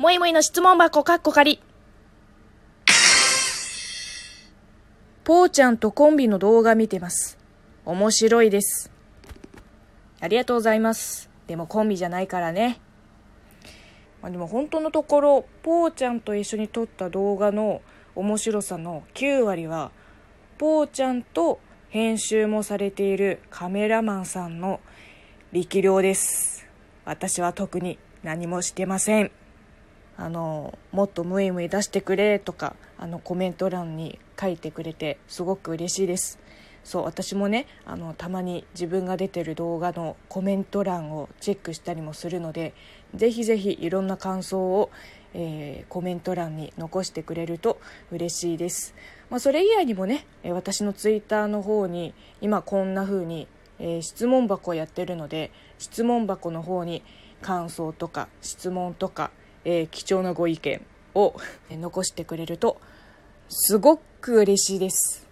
もいもいの質問箱かっこ仮。ぽーちゃんとコンビの動画見てます。面白いです。ありがとうございます。でもコンビじゃないからね。まあ、でも本当のところ、ぽーちゃんと一緒に撮った動画の面白さの9割は、ぽーちゃんと編集もされているカメラマンさんの力量です。私は特に何もしてません。あの、もっとムイムイ出してくれとか、あのコメント欄に書いてくれてすごく嬉しいです。そう私もねあのたまに自分が出てる動画のコメント欄をチェックしたりもするのでぜひぜひいろんな感想を、えーコメント欄に残してくれると嬉しいです、まあ、それ以外にもね私のツイッターの方に今こんな風に、えー質問箱をやってるので質問箱の方に感想とか質問とか、えー貴重なご意見を残してくれるとすごく嬉しいです。